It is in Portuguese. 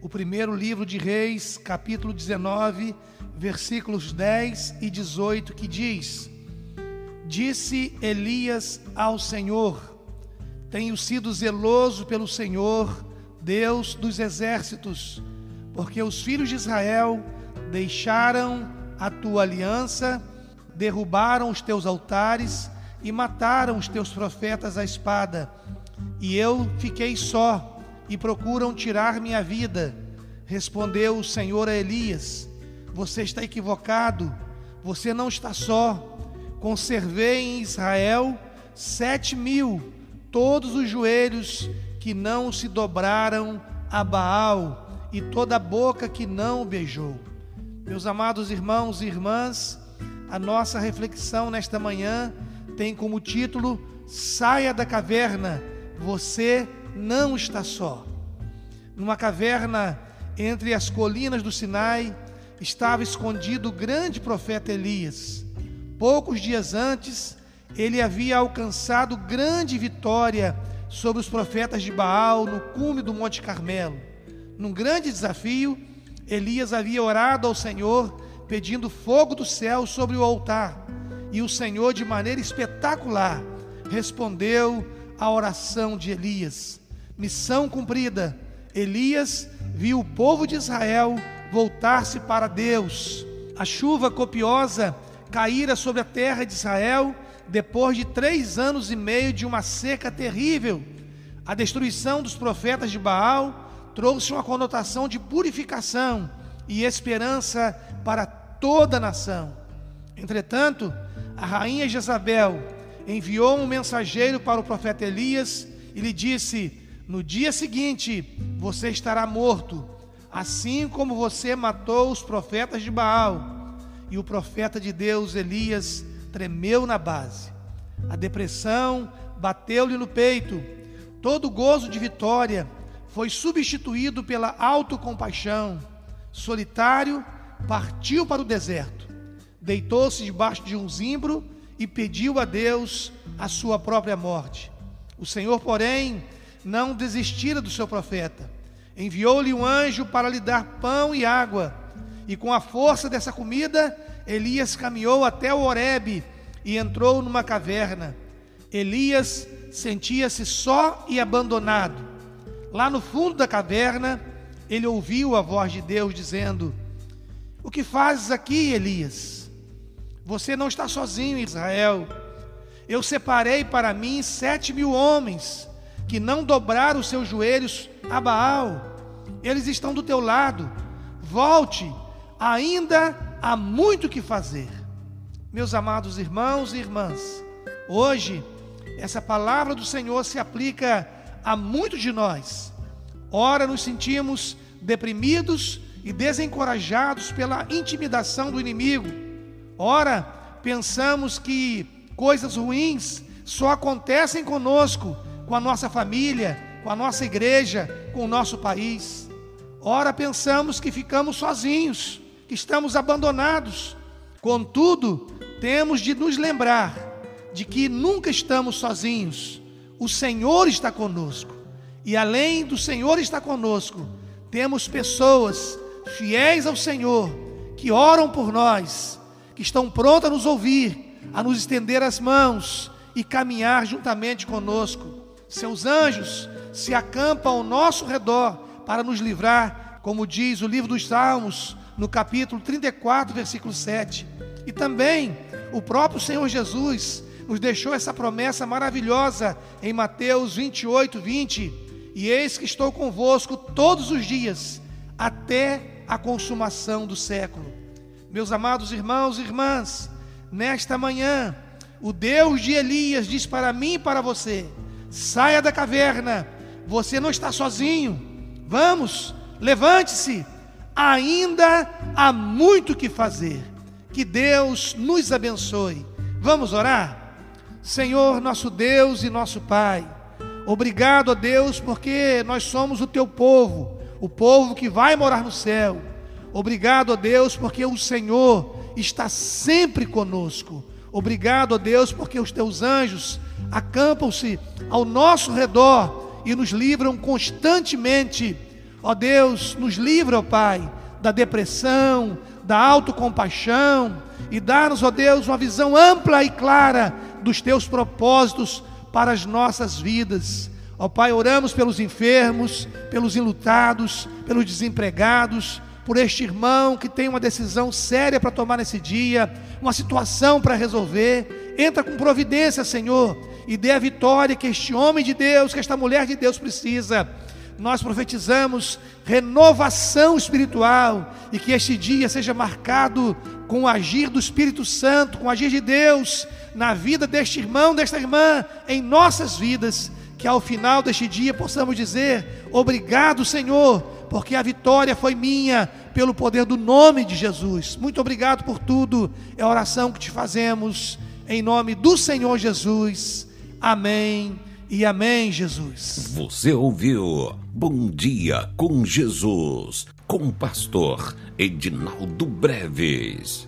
o primeiro livro de Reis, capítulo 19, versículos 10 e 18, que diz: Disse Elias ao Senhor: Tenho sido zeloso pelo Senhor, Deus dos exércitos, porque os filhos de Israel deixaram a tua aliança, derrubaram os teus altares e mataram os teus profetas à espada. E eu fiquei só e procuram tirar minha vida. Respondeu o Senhor a Elias: Você está equivocado, você não está só. Conservei em Israel sete mil, todos os joelhos que não se dobraram a Baal e toda a boca que não o beijou. Meus amados irmãos e irmãs, a nossa reflexão nesta manhã tem como título Saia da caverna, você não está só. Numa caverna entre as colinas do Sinai estava escondido o grande profeta Elias. Poucos dias antes, ele havia alcançado grande vitória sobre os profetas de Baal no cume do Monte Carmelo. Num grande desafio, Elias havia orado ao Senhor pedindo fogo do céu sobre o altar, e o Senhor, de maneira espetacular, respondeu à oração de Elias. Missão cumprida. Elias viu o povo de Israel voltar-se para Deus. A chuva copiosa caíra sobre a terra de Israel depois de três anos e meio de uma seca terrível. A destruição dos profetas de Baal trouxe uma conotação de purificação e esperança para toda a nação. Entretanto, a rainha Jezabel enviou um mensageiro para o profeta Elias e lhe disse: no dia seguinte você estará morto, assim como você matou os profetas de Baal. E o profeta de Deus, Elias, tremeu na base. A depressão bateu-lhe no peito. Todo gozo de vitória foi substituído pela autocompaixão. Solitário, partiu para o deserto. Deitou-se debaixo de um zimbro e pediu a Deus a sua própria morte. O Senhor, porém, não desistira do seu profeta. Enviou-lhe um anjo para lhe dar pão e água. E com a força dessa comida, Elias caminhou até o Horebe e entrou numa caverna. Elias sentia-se só e abandonado. Lá no fundo da caverna, ele ouviu a voz de Deus dizendo: O que fazes aqui, Elias? Você não está sozinho, Israel. Eu separei para mim sete mil homens que não dobraram os seus joelhos a Baal. Eles estão do teu lado. Volte, ainda há muito que fazer. Meus amados irmãos e irmãs, hoje essa palavra do Senhor se aplica a muitos de nós. Ora, nos sentimos deprimidos e desencorajados pela intimidação do inimigo. Ora, pensamos que coisas ruins só acontecem conosco com a nossa família, com a nossa igreja, com o nosso país. Ora, pensamos que ficamos sozinhos, que estamos abandonados. Contudo, temos de nos lembrar de que nunca estamos sozinhos. O Senhor está conosco. E além do Senhor estar conosco, temos pessoas fiéis ao Senhor que oram por nós, que estão prontas a nos ouvir, a nos estender as mãos e caminhar juntamente conosco. Seus anjos se acampam ao nosso redor para nos livrar, como diz o livro dos Salmos, no capítulo 34, versículo 7. E também o próprio Senhor Jesus nos deixou essa promessa maravilhosa em Mateus 28, 20. E eis que estou convosco todos os dias, até a consumação do século. Meus amados irmãos e irmãs, nesta manhã, o Deus de Elias diz para mim e para você: Saia da caverna, você não está sozinho. Vamos, levante-se, ainda há muito que fazer. Que Deus nos abençoe. Vamos orar? Senhor, nosso Deus e nosso Pai, obrigado a Deus porque nós somos o teu povo, o povo que vai morar no céu. Obrigado a Deus porque o Senhor está sempre conosco. Obrigado a Deus porque os teus anjos acampam-se ao nosso redor e nos livram constantemente. Ó Deus, nos livra, ó Pai, da depressão, da autocompaixão e dá-nos, ó Deus, uma visão ampla e clara dos teus propósitos para as nossas vidas. Ó Pai, oramos pelos enfermos, pelos enlutados, pelos desempregados, por este irmão que tem uma decisão séria para tomar nesse dia, uma situação para resolver. Entra com providência, Senhor, e dê a vitória que este homem de Deus, que esta mulher de Deus precisa. Nós profetizamos renovação espiritual e que este dia seja marcado com o agir do Espírito Santo, com o agir de Deus na vida deste irmão, desta irmã, em nossas vidas, que ao final deste dia possamos dizer: Obrigado, Senhor, porque a vitória foi minha pelo poder do nome de Jesus. Muito obrigado por tudo. É a oração que te fazemos em nome do Senhor Jesus. Amém e amém, Jesus. Você ouviu Bom Dia com Jesus, com o pastor Edinaldo Breves.